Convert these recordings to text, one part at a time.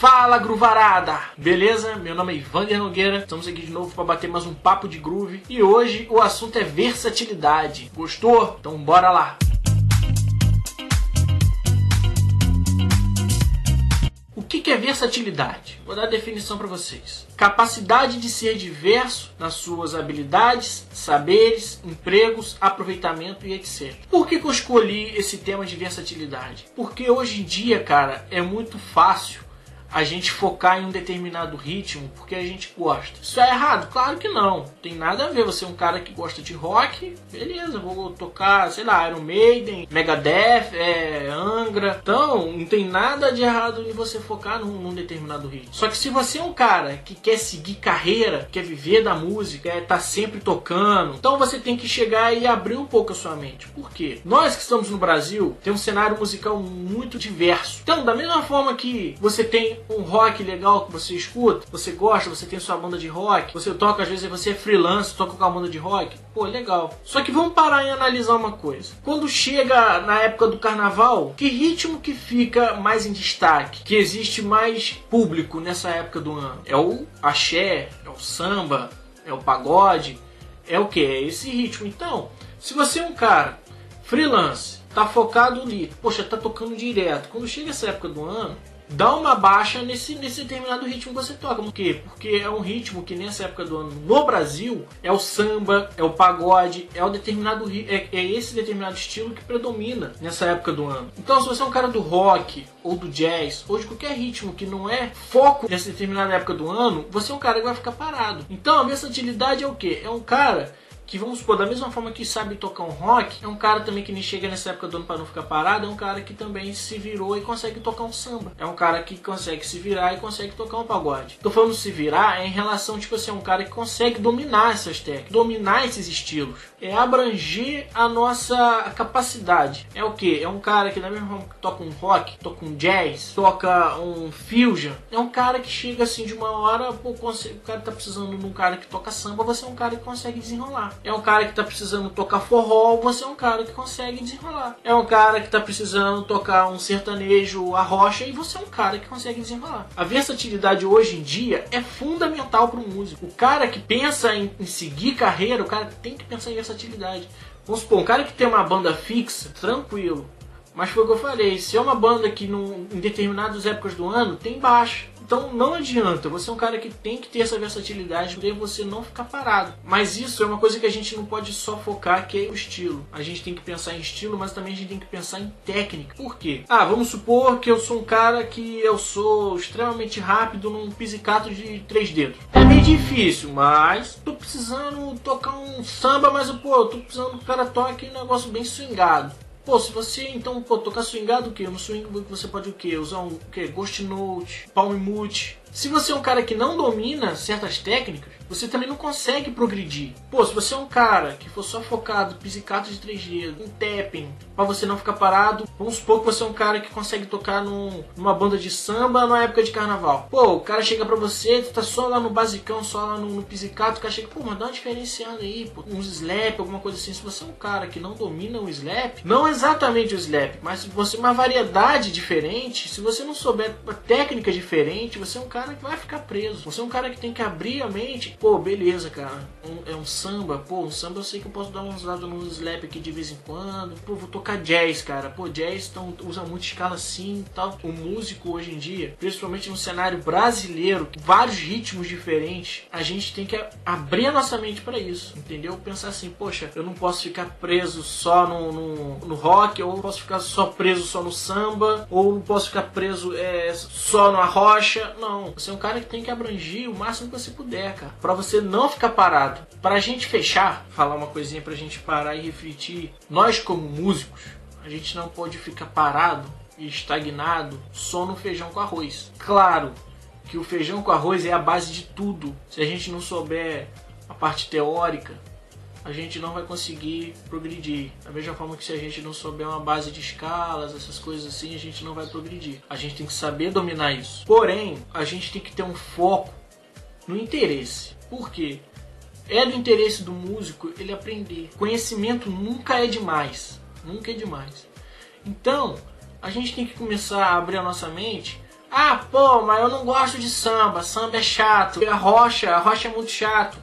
Fala, gruvarada! Beleza? Meu nome é Ivander Nogueira, estamos aqui de novo para bater mais um papo de groove e hoje o assunto é versatilidade. Gostou? Então bora lá! O que é versatilidade? Vou dar a definição para vocês. Capacidade de ser diverso nas suas habilidades, saberes, empregos, aproveitamento e etc. Por que, que eu escolhi esse tema de versatilidade? Porque hoje em dia, cara, é muito fácil a gente focar em um determinado ritmo porque a gente gosta. Isso é errado? Claro que não. Tem nada a ver. Você é um cara que gosta de rock, beleza, vou tocar, sei lá, Iron Maiden, Megadeth, é, Angra. Então, não tem nada de errado em você focar num, num, determinado ritmo. Só que se você é um cara que quer seguir carreira, quer viver da música, estar tá sempre tocando, então você tem que chegar e abrir um pouco a sua mente. Por quê? Nós que estamos no Brasil, tem um cenário musical muito diverso. Então, da mesma forma que você tem um rock legal que você escuta, você gosta, você tem sua banda de rock, você toca, às vezes você é freelance, toca com a banda de rock, pô, legal. Só que vamos parar e analisar uma coisa. Quando chega na época do carnaval, que ritmo que fica mais em destaque? Que existe mais público nessa época do ano? É o axé, é o samba, é o pagode, é o que? É esse ritmo. Então, se você é um cara freelance, tá focado ali, poxa, tá tocando direto. Quando chega essa época do ano, dá uma baixa nesse, nesse determinado ritmo que você toca. Por quê? Porque é um ritmo que nessa época do ano no Brasil é o samba, é o pagode, é o determinado é, é esse determinado estilo que predomina nessa época do ano. Então, se você é um cara do rock ou do jazz ou de qualquer ritmo que não é foco nessa determinada época do ano, você é um cara que vai ficar parado. Então, a versatilidade é o quê? É um cara que vamos supor, da mesma forma que sabe tocar um rock, é um cara também que nem chega nessa época do ano para não ficar parado, é um cara que também se virou e consegue tocar um samba. É um cara que consegue se virar e consegue tocar um pagode. Tô falando se virar é em relação, tipo assim, é um cara que consegue dominar essas técnicas, dominar esses estilos. É abranger a nossa capacidade. É o que? É um cara que da mesma forma que toca um rock, toca um jazz, toca um fusion, é um cara que chega assim de uma hora, pô, o cara tá precisando de um cara que toca samba, você é um cara que consegue desenrolar. É um cara que está precisando tocar forró, você é um cara que consegue desenrolar. É um cara que está precisando tocar um sertanejo, a rocha, e você é um cara que consegue desenrolar. A versatilidade hoje em dia é fundamental para o músico. O cara que pensa em, em seguir carreira, o cara tem que pensar em versatilidade. Vamos supor, um cara que tem uma banda fixa, tranquilo. Mas foi o que eu falei, se é uma banda que num, em determinadas épocas do ano tem baixa. Então não adianta, você é um cara que tem que ter essa versatilidade para você não ficar parado. Mas isso é uma coisa que a gente não pode só focar, que é o estilo. A gente tem que pensar em estilo, mas também a gente tem que pensar em técnica. Por quê? Ah, vamos supor que eu sou um cara que eu sou extremamente rápido num pizzicato de três dedos. É meio difícil, mas tô precisando tocar um samba, mas pô, tô precisando que o cara toque um negócio bem swingado. Pô, se você então pô, tocar swingado, o que? No swing você pode o que? Usar um o quê? Ghost Note, Palm Mute. Se você é um cara que não domina certas técnicas, você também não consegue progredir. Pô, se você é um cara que for só focado em pizzicato de 3 dedos, um tapping, para você não ficar parado, vamos supor que você é um cara que consegue tocar num, numa banda de samba na época de carnaval. Pô, o cara chega pra você, tu tá só lá no basicão, só lá no, no pizzicato, o cara chega, pô, mas dá uma diferenciada aí, pô, uns slap, alguma coisa assim. Se você é um cara que não domina o slap, não exatamente o slap, mas você uma variedade diferente, se você não souber uma técnica diferente, você é um cara que vai ficar preso. Você é um cara que tem que abrir a mente Pô, beleza, cara. Um, é um samba. Pô, um samba eu sei que eu posso dar uns lados no slap aqui de vez em quando. Pô, vou tocar jazz, cara. Pô, jazz então, usa muito escala assim e tal. O músico hoje em dia, principalmente no cenário brasileiro, vários ritmos diferentes, a gente tem que abrir a nossa mente para isso, entendeu? Pensar assim, poxa, eu não posso ficar preso só no, no, no rock, ou não posso ficar só preso só no samba, ou não posso ficar preso é, só na rocha. Não, você é um cara que tem que abranger o máximo que você puder, cara para você não ficar parado. Para a gente fechar, falar uma coisinha para a gente parar e refletir. Nós como músicos, a gente não pode ficar parado e estagnado só no feijão com arroz. Claro que o feijão com arroz é a base de tudo. Se a gente não souber a parte teórica, a gente não vai conseguir progredir. Da mesma forma que se a gente não souber uma base de escalas, essas coisas assim, a gente não vai progredir. A gente tem que saber dominar isso. Porém, a gente tem que ter um foco no interesse. Por quê? É do interesse do músico ele aprender. Conhecimento nunca é demais. Nunca é demais. Então, a gente tem que começar a abrir a nossa mente Ah, pô, mas eu não gosto de samba, samba é chato, a rocha, a rocha é muito chato.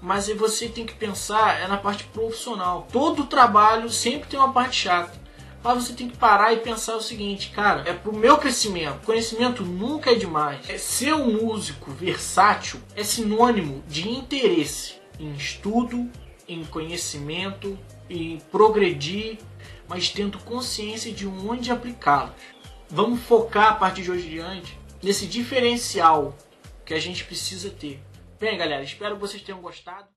Mas você tem que pensar é na parte profissional. Todo trabalho sempre tem uma parte chata. Mas você tem que parar e pensar o seguinte, cara, é pro meu crescimento. Conhecimento nunca é demais. É ser um músico versátil é sinônimo de interesse em estudo, em conhecimento, em progredir, mas tendo consciência de onde aplicá-los. Vamos focar a partir de hoje em diante nesse diferencial que a gente precisa ter. Bem, galera, espero que vocês tenham gostado.